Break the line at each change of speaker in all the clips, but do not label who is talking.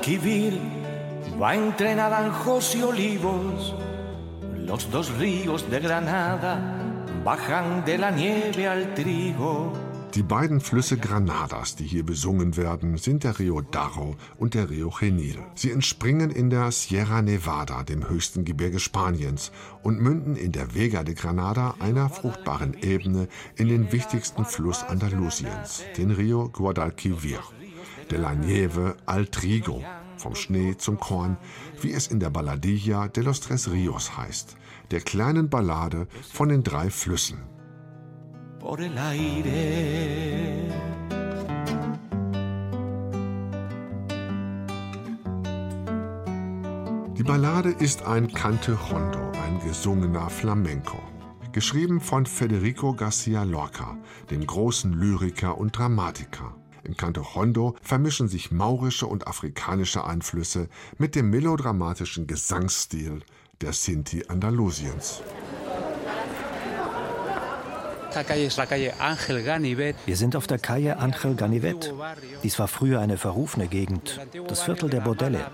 Guadalquivir va entre naranjos y olivos. Los dos ríos de Granada bajan de la nieve al trigo.
Die beiden Flüsse Granadas, die hier besungen werden, sind der Rio Darro und der Rio Genil. Sie entspringen in der Sierra Nevada, dem höchsten Gebirge Spaniens, und münden in der Vega de Granada, einer fruchtbaren Ebene, in den wichtigsten Fluss Andalusiens, den Rio Guadalquivir. De la Nieve al Trigo, vom Schnee zum Korn, wie es in der Balladilla de los Tres Rios heißt, der kleinen Ballade von den drei Flüssen.
por el aire.
Die Ballade ist ein Cante Hondo, ein gesungener Flamenco. Geschrieben von Federico Garcia Lorca, dem großen Lyriker und Dramatiker. Im Canto Hondo vermischen sich maurische und afrikanische Einflüsse mit dem melodramatischen Gesangsstil der Sinti Andalusiens.
Wir sind auf der Calle Angel Ganivet. Dies war früher eine verrufene Gegend, das Viertel der Bordelle.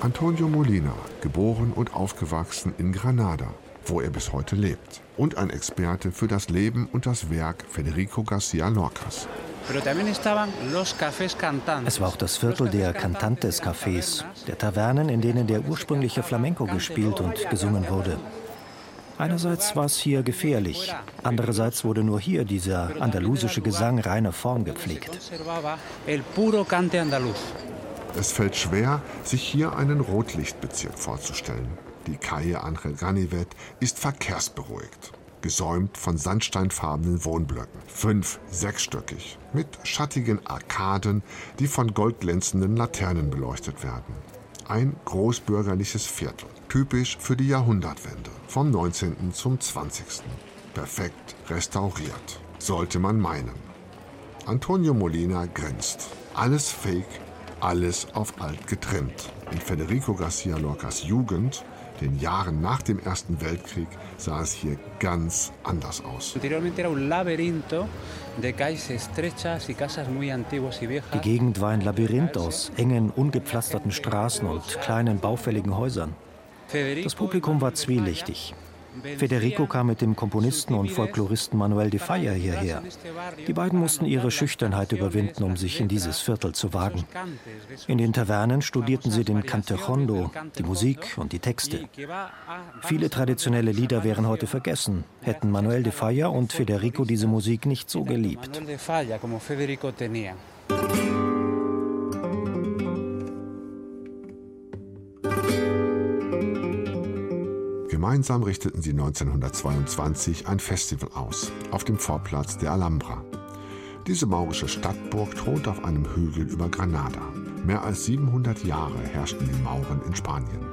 Antonio Molina, geboren und aufgewachsen in Granada, wo er bis heute lebt. Und ein Experte für das Leben und das Werk Federico Garcia Lorcas.
Es war auch das Viertel der Cantantes-Cafés, der Tavernen, in denen der ursprüngliche Flamenco gespielt und gesungen wurde. Einerseits war es hier gefährlich, andererseits wurde nur hier dieser andalusische Gesang reiner Form gepflegt.
Es fällt schwer, sich hier einen Rotlichtbezirk vorzustellen. Die Calle Angel Ganivet ist verkehrsberuhigt, gesäumt von sandsteinfarbenen Wohnblöcken, fünf-, sechsstöckig, mit schattigen Arkaden, die von goldglänzenden Laternen beleuchtet werden. Ein großbürgerliches Viertel, typisch für die Jahrhundertwende, vom 19. zum 20. Perfekt restauriert, sollte man meinen. Antonio Molina grinst. Alles fake, alles auf alt getrimmt. In Federico Garcia Lorcas Jugend, den Jahren nach dem Ersten Weltkrieg, sah es hier ganz anders aus.
Die Gegend war ein Labyrinth aus engen, ungepflasterten Straßen und kleinen, baufälligen Häusern. Das Publikum war zwielichtig. Federico kam mit dem Komponisten und Folkloristen Manuel de Falla hierher. Die beiden mussten ihre Schüchternheit überwinden, um sich in dieses Viertel zu wagen. In den Tavernen studierten sie den Cantejondo, die Musik und die Texte. Viele traditionelle Lieder wären heute vergessen, hätten Manuel de Falla und Federico diese Musik nicht so geliebt.
Gemeinsam richteten sie 1922 ein Festival aus, auf dem Vorplatz der Alhambra. Diese maurische Stadtburg thront auf einem Hügel über Granada. Mehr als 700 Jahre herrschten die Mauren in Spanien.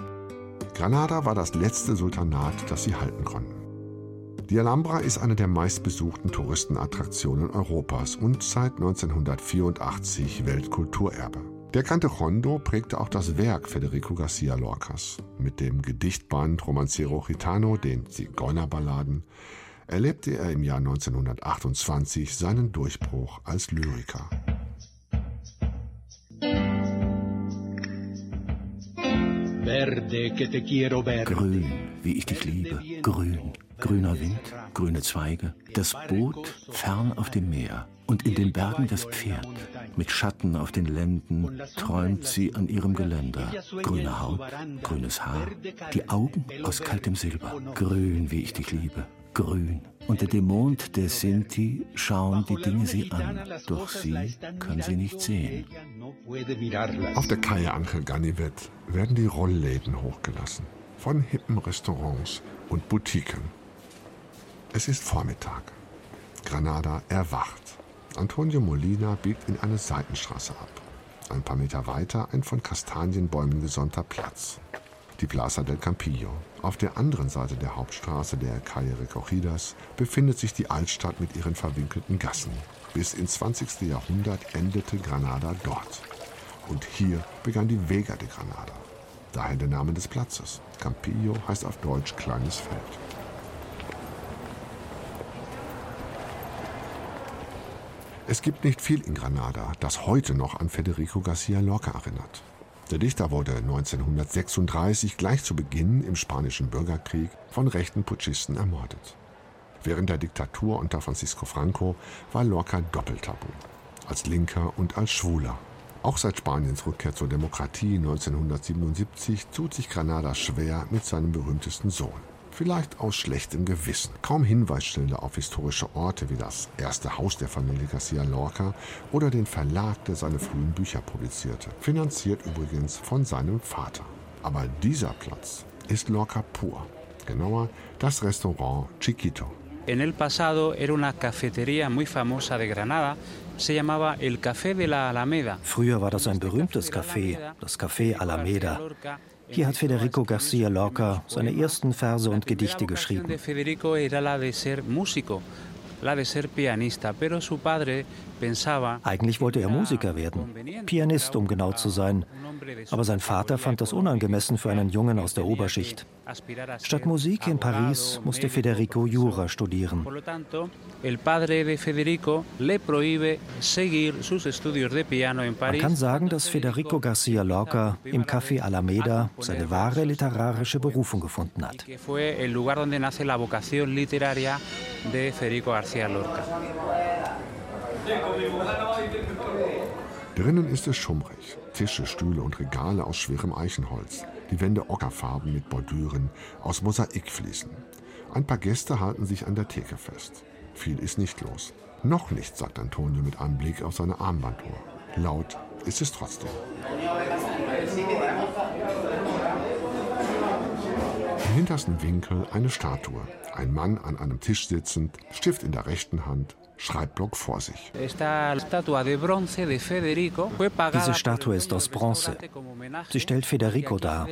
Granada war das letzte Sultanat, das sie halten konnten. Die Alhambra ist eine der meistbesuchten Touristenattraktionen Europas und seit 1984 Weltkulturerbe. Der Cante Hondo prägte auch das Werk Federico Garcia Lorcas. Mit dem Gedichtband Romancero Gitano, den Zigeunerballaden, erlebte er im Jahr 1928 seinen Durchbruch als Lyriker.
Grün, wie ich dich liebe, grün, grüner Wind, grüne Zweige, das Boot fern auf dem Meer und in den Bergen das Pferd. Mit Schatten auf den Lenden träumt sie an ihrem Geländer. Grüne Haut, grünes Haar, die Augen aus kaltem Silber. Grün, wie ich dich liebe, grün. Unter dem Mond der Sinti schauen die Dinge sie an, doch sie kann sie nicht sehen.
Auf der Calle Angel Ganivet werden die Rollläden hochgelassen. Von hippen Restaurants und Boutiquen. Es ist Vormittag. Granada erwacht. Antonio Molina biegt in eine Seitenstraße ab. Ein paar Meter weiter ein von Kastanienbäumen gesonnter Platz. Die Plaza del Campillo. Auf der anderen Seite der Hauptstraße der Calle Recogidas befindet sich die Altstadt mit ihren verwinkelten Gassen. Bis ins 20. Jahrhundert endete Granada dort. Und hier begann die Vega de Granada. Daher der Name des Platzes. Campillo heißt auf Deutsch kleines Feld. Es gibt nicht viel in Granada, das heute noch an Federico Garcia Lorca erinnert. Der Dichter wurde 1936 gleich zu Beginn im spanischen Bürgerkrieg von rechten Putschisten ermordet. Während der Diktatur unter Francisco Franco war Lorca Doppeltabu, als Linker und als Schwuler. Auch seit Spaniens Rückkehr zur Demokratie 1977 tut sich Granada schwer mit seinem berühmtesten Sohn. Vielleicht aus schlechtem Gewissen. Kaum Hinweisschilder auf historische Orte wie das erste Haus der Familie Garcia Lorca oder den Verlag, der seine frühen Bücher publizierte. Finanziert übrigens von seinem Vater. Aber dieser Platz ist Lorca pur. Genauer das Restaurant Chiquito.
En el pasado era una cafetería muy famosa de Granada. Se llamaba el Café de la Alameda.
Früher war das ein berühmtes Café, das Café Alameda. Hier hat Federico Garcia Lorca seine ersten Verse und Gedichte geschrieben. Eigentlich wollte er Musiker werden, Pianist, um genau zu sein. Aber sein Vater fand das unangemessen für einen Jungen aus der Oberschicht. Statt Musik in Paris musste Federico Jura studieren. Man kann sagen, dass Federico Garcia Lorca im Café Alameda seine wahre literarische Berufung gefunden hat.
Drinnen ist es schummrig. Tische, Stühle und Regale aus schwerem Eichenholz. Die Wände ockerfarben mit Bordüren aus Mosaikfliesen. Ein paar Gäste halten sich an der Theke fest. Viel ist nicht los. Noch nicht, sagt Antonio mit einem Blick auf seine Armbanduhr. Laut ist es trotzdem. Im hintersten Winkel eine Statue. Ein Mann an einem Tisch sitzend, Stift in der rechten Hand, Schreibblock vor sich.
Diese Statue ist aus Bronze. Sie stellt Federico dar.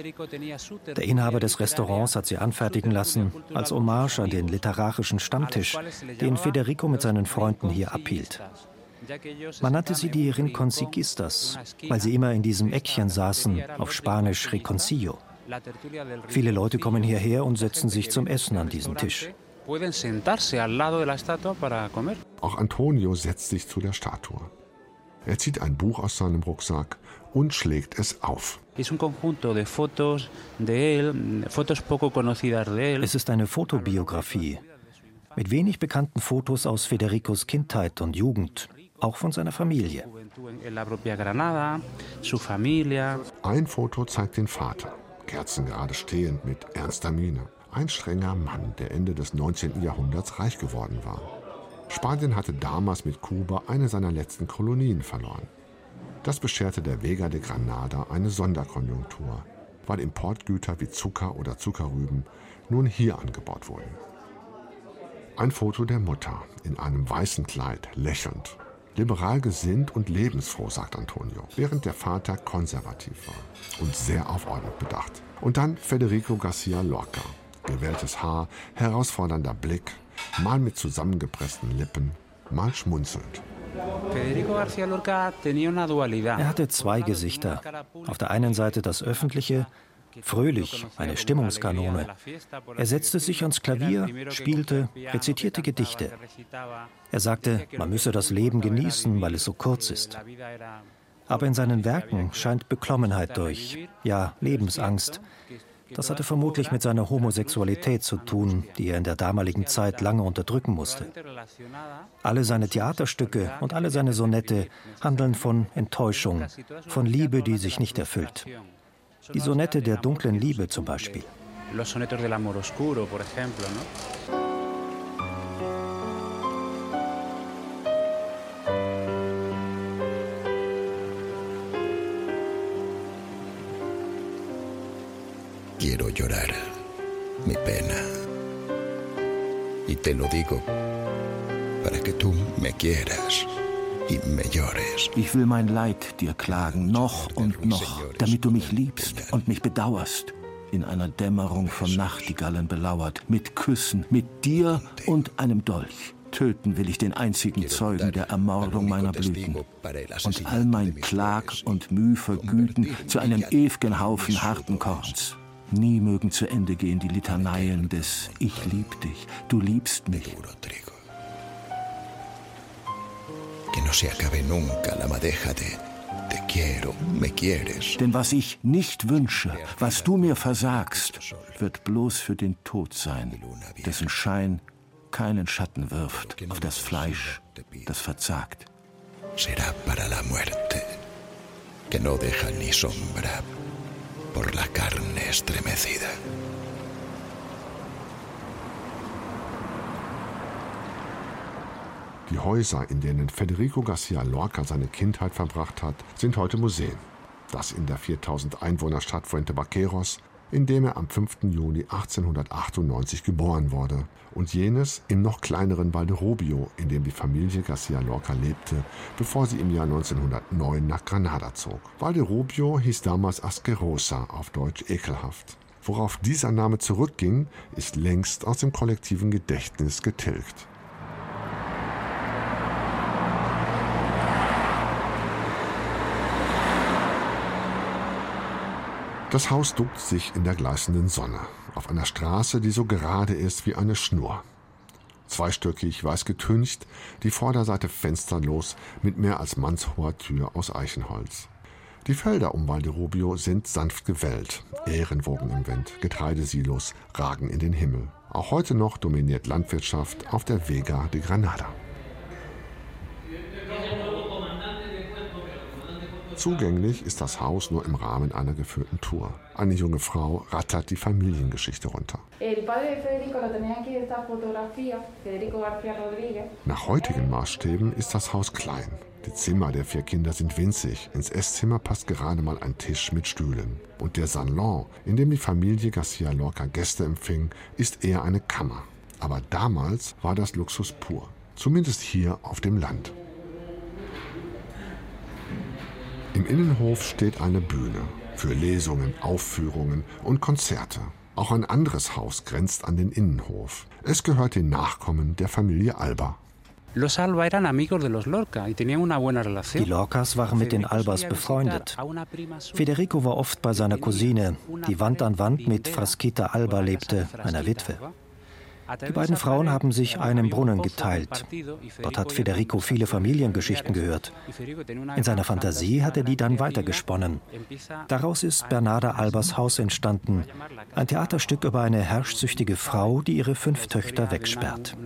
Der Inhaber des Restaurants hat sie anfertigen lassen, als Hommage an den literarischen Stammtisch, den Federico mit seinen Freunden hier abhielt. Man nannte sie die Rinconciquistas, weil sie immer in diesem Eckchen saßen, auf Spanisch Reconcillo. Viele Leute kommen hierher und setzen sich zum Essen an diesen Tisch.
Auch Antonio setzt sich zu der Statue. Er zieht ein Buch aus seinem Rucksack und schlägt es auf.
Es ist eine Fotobiografie mit wenig bekannten Fotos aus Federicos Kindheit und Jugend, auch von seiner Familie.
Ein Foto zeigt den Vater, kerzengerade stehend mit ernster Miene. Ein strenger Mann, der Ende des 19. Jahrhunderts reich geworden war. Spanien hatte damals mit Kuba eine seiner letzten Kolonien verloren. Das bescherte der Vega de Granada eine Sonderkonjunktur, weil Importgüter wie Zucker oder Zuckerrüben nun hier angebaut wurden. Ein Foto der Mutter in einem weißen Kleid, lächelnd. Liberal gesinnt und lebensfroh, sagt Antonio, während der Vater konservativ war und sehr auf Ordnung bedacht. Und dann Federico Garcia Lorca, gewelltes Haar, herausfordernder Blick, mal mit zusammengepressten Lippen, mal schmunzelnd.
Er hatte zwei Gesichter. Auf der einen Seite das öffentliche, fröhlich, eine Stimmungskanone. Er setzte sich ans Klavier, spielte, rezitierte Gedichte. Er sagte, man müsse das Leben genießen, weil es so kurz ist. Aber in seinen Werken scheint Beklommenheit durch, ja Lebensangst. Das hatte vermutlich mit seiner Homosexualität zu tun, die er in der damaligen Zeit lange unterdrücken musste. Alle seine Theaterstücke und alle seine Sonette handeln von Enttäuschung, von Liebe, die sich nicht erfüllt. Die Sonette der dunklen Liebe zum Beispiel. Los sonetos del amor oscuro, por ejemplo, ¿no?
quiero llorar mi pena. Y te lo digo para que tú me quieras.
Ich will mein Leid dir klagen, noch und noch, damit du mich liebst und mich bedauerst. In einer Dämmerung von Nachtigallen belauert, mit Küssen, mit dir und einem Dolch. Töten will ich den einzigen Zeugen der Ermordung meiner Blüten und all mein Klag und Müh vergüten zu einem ewigen Haufen harten Korns. Nie mögen zu Ende gehen die Litaneien des Ich lieb dich, du liebst mich.
Que no se acabe nunca la madeja de Te quiero, me quieres.
Denn was ich nicht wünsche, was du mir versagst, wird bloß für den Tod sein, dessen Schein keinen Schatten wirft auf das Fleisch, das verzagt.
Será para la muerte, que no deja ni sombra por la carne estremecida.
Die Häuser, in denen Federico Garcia Lorca seine Kindheit verbracht hat, sind heute Museen. Das in der 4000 Einwohnerstadt Fuente Vaqueros, in dem er am 5. Juni 1898 geboren wurde, und jenes im noch kleineren Valderobio, in dem die Familie Garcia Lorca lebte, bevor sie im Jahr 1909 nach Granada zog. Valderobio hieß damals Asquerosa, auf Deutsch ekelhaft. Worauf dieser Name zurückging, ist längst aus dem kollektiven Gedächtnis getilgt. Das Haus duckt sich in der gleißenden Sonne, auf einer Straße, die so gerade ist wie eine Schnur. Zweistöckig, weiß getüncht, die Vorderseite fensterlos mit mehr als mannshoher Tür aus Eichenholz. Die Felder um Valderobio sind sanft gewellt, Ähren wogen im Wind, Getreidesilos ragen in den Himmel. Auch heute noch dominiert Landwirtschaft auf der Vega de Granada. Zugänglich ist das Haus nur im Rahmen einer geführten Tour. Eine junge Frau rattert die Familiengeschichte runter. Nach heutigen Maßstäben ist das Haus klein. Die Zimmer der vier Kinder sind winzig. Ins Esszimmer passt gerade mal ein Tisch mit Stühlen. Und der Salon, in dem die Familie Garcia Lorca Gäste empfing, ist eher eine Kammer. Aber damals war das Luxus pur. Zumindest hier auf dem Land. Im Innenhof steht eine Bühne für Lesungen, Aufführungen und Konzerte. Auch ein anderes Haus grenzt an den Innenhof. Es gehört den Nachkommen der Familie Alba.
Die Lorcas waren mit den Albas befreundet. Federico war oft bei seiner Cousine, die Wand an Wand mit Frasquita Alba lebte, einer Witwe. Die beiden Frauen haben sich einen Brunnen geteilt. Dort hat Federico viele Familiengeschichten gehört. In seiner Fantasie hat er die dann weitergesponnen. Daraus ist Bernarda Albers Haus entstanden, ein Theaterstück über eine herrschsüchtige Frau, die ihre fünf Töchter wegsperrt.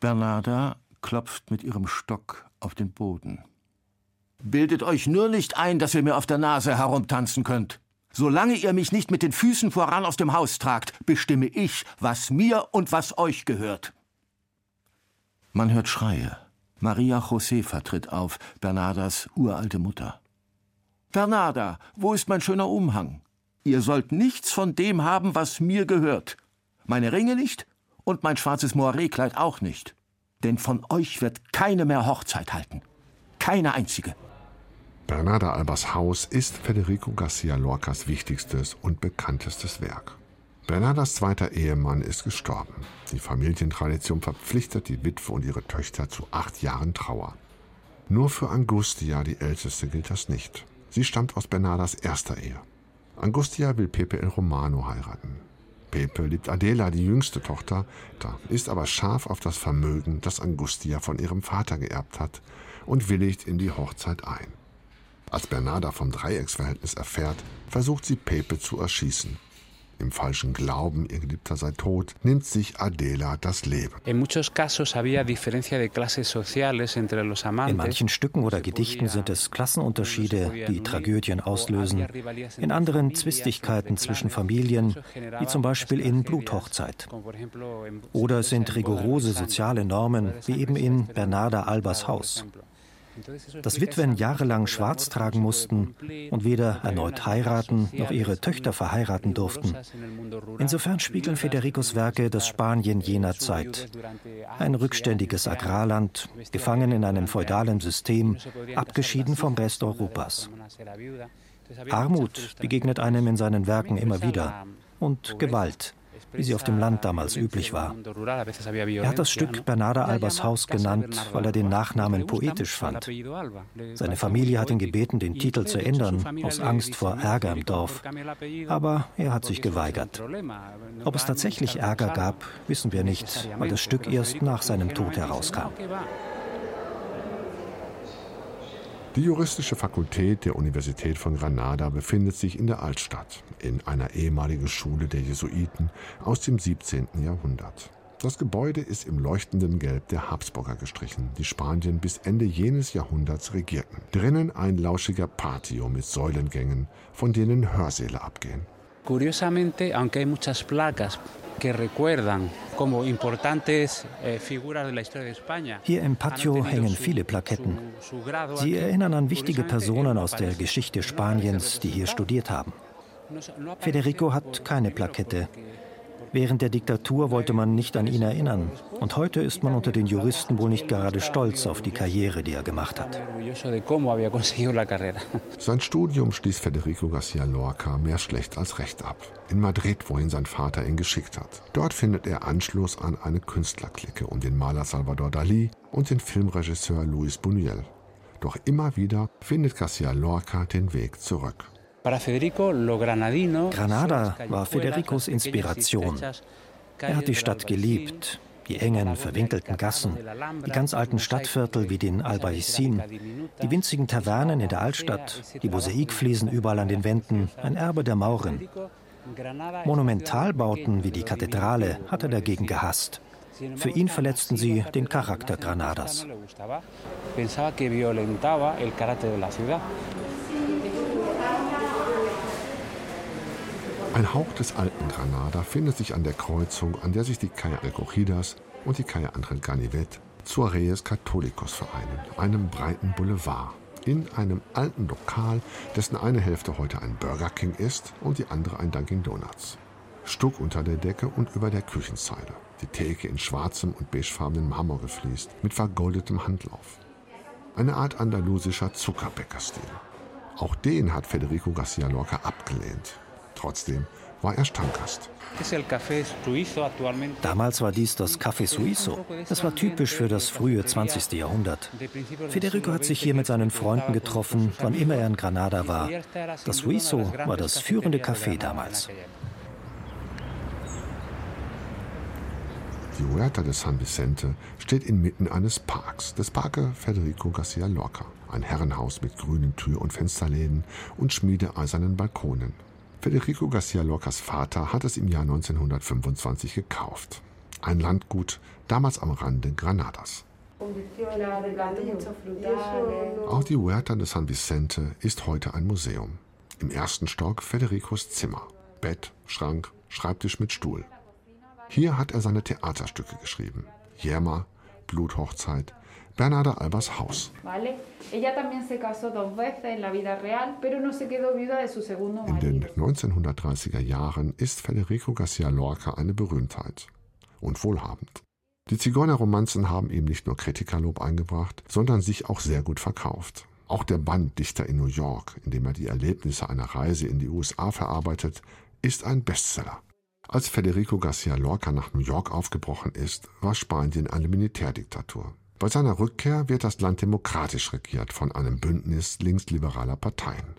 Bernarda klopft mit ihrem Stock auf den Boden. Bildet euch nur nicht ein, dass ihr mir auf der Nase herumtanzen könnt. Solange ihr mich nicht mit den Füßen voran aus dem Haus tragt, bestimme ich, was mir und was euch gehört. Man hört Schreie. Maria Josefa tritt auf, Bernardas uralte Mutter. Bernarda, wo ist mein schöner Umhang? Ihr sollt nichts von dem haben, was mir gehört. Meine Ringe nicht und mein schwarzes Moiré-Kleid auch nicht. Denn von euch wird keine mehr Hochzeit halten. Keine einzige.
Bernarda Albers Haus ist Federico Garcia Lorcas wichtigstes und bekanntestes Werk. Bernardas zweiter Ehemann ist gestorben. Die Familientradition verpflichtet die Witwe und ihre Töchter zu acht Jahren Trauer. Nur für Angustia, die älteste, gilt das nicht. Sie stammt aus Bernardas erster Ehe. Angustia will Pepe El Romano heiraten. Pepe liebt Adela, die jüngste Tochter, ist aber scharf auf das Vermögen, das Angustia von ihrem Vater geerbt hat, und willigt in die Hochzeit ein. Als Bernarda vom Dreiecksverhältnis erfährt, versucht sie Pepe zu erschießen. Im falschen Glauben, ihr Geliebter sei tot, nimmt sich Adela das Leben.
In manchen Stücken oder Gedichten sind es Klassenunterschiede, die Tragödien auslösen. In anderen Zwistigkeiten zwischen Familien, wie zum Beispiel in Bluthochzeit. Oder es sind rigorose soziale Normen, wie eben in Bernarda Albers Haus. Dass Witwen jahrelang schwarz tragen mussten und weder erneut heiraten noch ihre Töchter verheiraten durften. Insofern spiegeln Federicos Werke das Spanien jener Zeit. Ein rückständiges Agrarland, gefangen in einem feudalen System, abgeschieden vom Rest Europas. Armut begegnet einem in seinen Werken immer wieder und Gewalt wie sie auf dem Land damals üblich war. Er hat das Stück Bernarda Albas Haus genannt, weil er den Nachnamen poetisch fand. Seine Familie hat ihn gebeten, den Titel zu ändern, aus Angst vor Ärger im Dorf. Aber er hat sich geweigert. Ob es tatsächlich Ärger gab, wissen wir nicht, weil das Stück erst nach seinem Tod herauskam.
Die juristische Fakultät der Universität von Granada befindet sich in der Altstadt, in einer ehemaligen Schule der Jesuiten aus dem 17. Jahrhundert. Das Gebäude ist im leuchtenden Gelb der Habsburger gestrichen, die Spanien bis Ende jenes Jahrhunderts regierten. Drinnen ein lauschiger Patio mit Säulengängen, von denen Hörsäle abgehen.
Curiosamente, aunque hay muchas placas que recuerdan como importantes
eh, figuras de la historia de España. Hier im Patio hängen viele Plaketten. Sie erinnern an wichtige Personen aus der Geschichte Spaniens, die hier studiert haben. Federico hat keine Plakette. Während der Diktatur wollte man nicht an ihn erinnern. Und heute ist man unter den Juristen wohl nicht gerade stolz auf die Karriere, die er gemacht hat.
Sein Studium schließt Federico Garcia Lorca mehr schlecht als recht ab. In Madrid, wohin sein Vater ihn geschickt hat. Dort findet er Anschluss an eine Künstlerklicke um den Maler Salvador Dalí und den Filmregisseur Luis Buñuel. Doch immer wieder findet Garcia Lorca den Weg zurück.
Granada war Federicos Inspiration. Er hat die Stadt geliebt, die engen, verwinkelten Gassen, die ganz alten Stadtviertel wie den Albaicin, die winzigen Tavernen in der Altstadt, die Mosaikfliesen überall an den Wänden, ein Erbe der Mauren. Monumentalbauten wie die Kathedrale hat er dagegen gehasst. Für ihn verletzten sie den Charakter Granadas.
Ein Hauch des alten Granada findet sich an der Kreuzung, an der sich die Calle Recogidas und die Calle Angel Ganivet zu Reyes Catholicos vereinen, einem breiten Boulevard. In einem alten Lokal, dessen eine Hälfte heute ein Burger King ist und die andere ein Dunkin' Donuts. Stuck unter der Decke und über der Küchenzeile. Die Theke in schwarzem und beigefarbenen Marmor gefliest, mit vergoldetem Handlauf. Eine Art andalusischer Zuckerbäckerstil. Auch den hat Federico Garcia Lorca abgelehnt. Trotzdem war er Stammgast.
Damals war dies das Café Suizo. Das war typisch für das frühe 20. Jahrhundert. Federico hat sich hier mit seinen Freunden getroffen, wann immer er in Granada war. Das Suizo war das führende Café damals.
Die Huerta de San Vicente steht inmitten eines Parks, des Parque Federico Garcia Lorca. Ein Herrenhaus mit grünen Tür- und Fensterläden und schmiedeeisernen Balkonen. Federico Garcia Lorcas Vater hat es im Jahr 1925 gekauft. Ein Landgut, damals am Rande Granadas. Auch die Huerta de San Vicente ist heute ein Museum. Im ersten Stock Federicos Zimmer. Bett, Schrank, Schreibtisch mit Stuhl. Hier hat er seine Theaterstücke geschrieben. Jämer, Bluthochzeit, Bernarda Albers Haus. In den 1930er Jahren ist Federico Garcia Lorca eine Berühmtheit und wohlhabend. Die Zigeunerromanzen haben ihm nicht nur Kritikerlob eingebracht, sondern sich auch sehr gut verkauft. Auch der Band Dichter in New York, in dem er die Erlebnisse einer Reise in die USA verarbeitet, ist ein Bestseller. Als Federico Garcia Lorca nach New York aufgebrochen ist, war Spanien eine Militärdiktatur. Bei seiner Rückkehr wird das Land demokratisch regiert von einem Bündnis linksliberaler Parteien.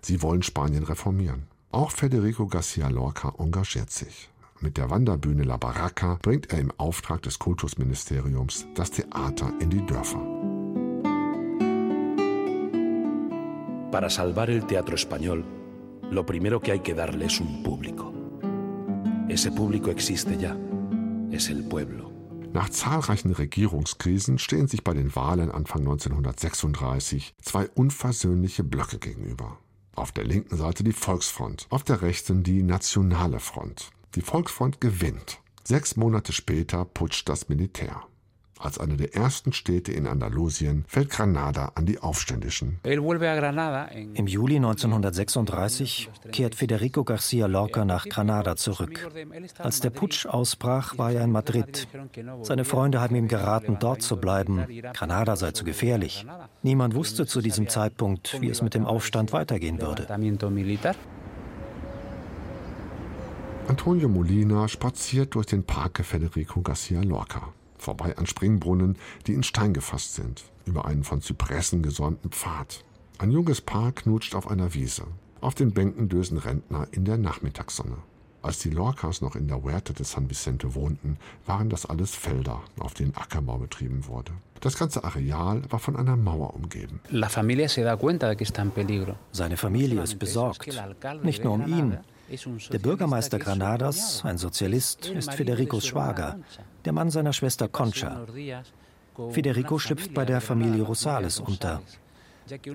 Sie wollen Spanien reformieren. Auch Federico Garcia Lorca engagiert sich. Mit der Wanderbühne La Barraca bringt er im Auftrag des Kultusministeriums das Theater in die Dörfer.
Para salvar el teatro español, lo primero que hay que darle es un público. Ese público existe ya, es el pueblo.
Nach zahlreichen Regierungskrisen stehen sich bei den Wahlen Anfang 1936 zwei unversöhnliche Blöcke gegenüber. Auf der linken Seite die Volksfront, auf der rechten die Nationale Front. Die Volksfront gewinnt. Sechs Monate später putscht das Militär. Als eine der ersten Städte in Andalusien fällt Granada an die Aufständischen.
Im Juli 1936 kehrt Federico Garcia Lorca nach Granada zurück. Als der Putsch ausbrach, war er in Madrid. Seine Freunde haben ihm geraten, dort zu bleiben. Granada sei zu gefährlich. Niemand wusste zu diesem Zeitpunkt, wie es mit dem Aufstand weitergehen würde.
Antonio Molina spaziert durch den Parque Federico Garcia Lorca vorbei an Springbrunnen, die in Stein gefasst sind, über einen von Zypressen gesäumten Pfad. Ein junges Paar knutscht auf einer Wiese. Auf den Bänken dösen Rentner in der Nachmittagssonne. Als die Lorcas noch in der Huerta de San Vicente wohnten, waren das alles Felder, auf denen Ackerbau betrieben wurde. Das ganze Areal war von einer Mauer umgeben.
Seine Familie ist besorgt, nicht nur um ihn, der Bürgermeister Granadas, ein Sozialist, ist Federicos Schwager, der Mann seiner Schwester Concha. Federico schlüpft bei der Familie Rosales unter.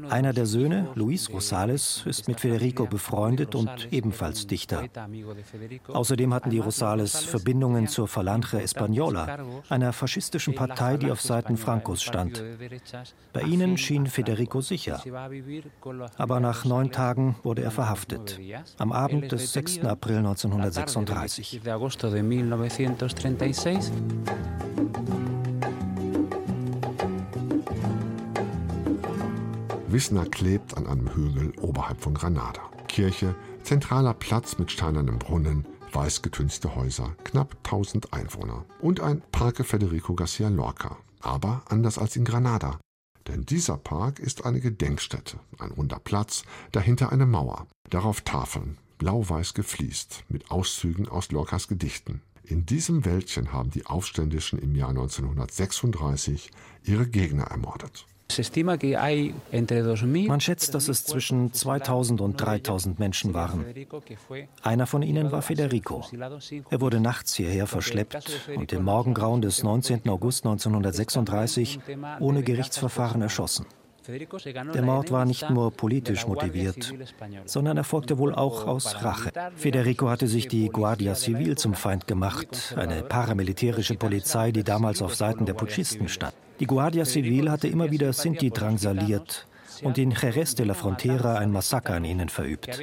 Einer der Söhne, Luis Rosales, ist mit Federico befreundet und ebenfalls Dichter. Außerdem hatten die Rosales Verbindungen zur Falange Española, einer faschistischen Partei, die auf Seiten Francos stand. Bei ihnen schien Federico sicher. Aber nach neun Tagen wurde er verhaftet. Am Abend des 6. April 1936.
Wisnar klebt an einem Hügel oberhalb von Granada. Kirche, zentraler Platz mit steinernem Brunnen, weiß getünste Häuser, knapp 1000 Einwohner und ein Parque Federico Garcia Lorca. Aber anders als in Granada. Denn dieser Park ist eine Gedenkstätte, ein runder Platz, dahinter eine Mauer, darauf Tafeln, blau-weiß gefliest, mit Auszügen aus Lorcas Gedichten. In diesem Wäldchen haben die Aufständischen im Jahr 1936 ihre Gegner ermordet.
Man schätzt, dass es zwischen 2000 und 3000 Menschen waren. Einer von ihnen war Federico. Er wurde nachts hierher verschleppt und im Morgengrauen des 19. August 1936 ohne Gerichtsverfahren erschossen. Der Mord war nicht nur politisch motiviert, sondern erfolgte wohl auch aus Rache. Federico hatte sich die Guardia Civil zum Feind gemacht, eine paramilitärische Polizei, die damals auf Seiten der Putschisten stand. Die Guardia Civil hatte immer wieder Sinti drangsaliert und in Jerez de la Frontera ein Massaker an ihnen verübt.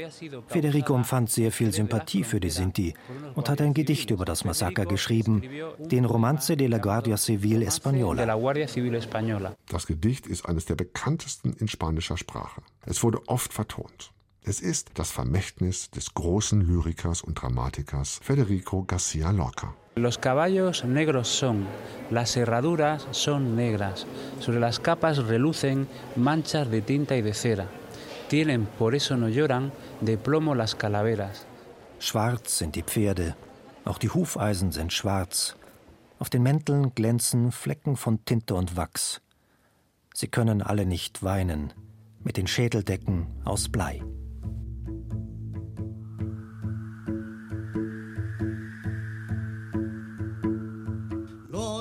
Federico empfand sehr viel Sympathie für die Sinti und hat ein Gedicht über das Massaker geschrieben, den Romance de la Guardia Civil Española.
Das Gedicht ist eines der bekanntesten in spanischer Sprache. Es wurde oft vertont. Es ist das Vermächtnis des großen Lyrikers und Dramatikers Federico Garcia Lorca.
Los caballos negros son, las herraduras son negras, sobre las capas relucen manchas de tinta y de cera. Tienen, por eso no lloran, de plomo las calaveras.
Schwarz sind die Pferde, auch die Hufeisen sind schwarz. Auf den Mänteln glänzen Flecken von Tinte und Wachs. Sie können alle nicht weinen, mit den Schädeldecken aus Blei.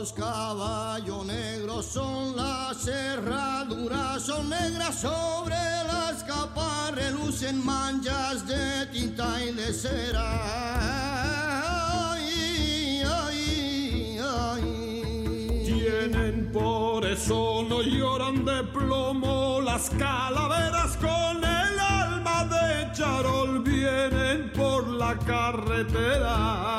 Los caballos negros son las cerraduras, son negras sobre las capas, relucen manchas de tinta y de cera. Ay.
Tienen por eso no lloran de plomo las calaveras con el alma de charol vienen por la carretera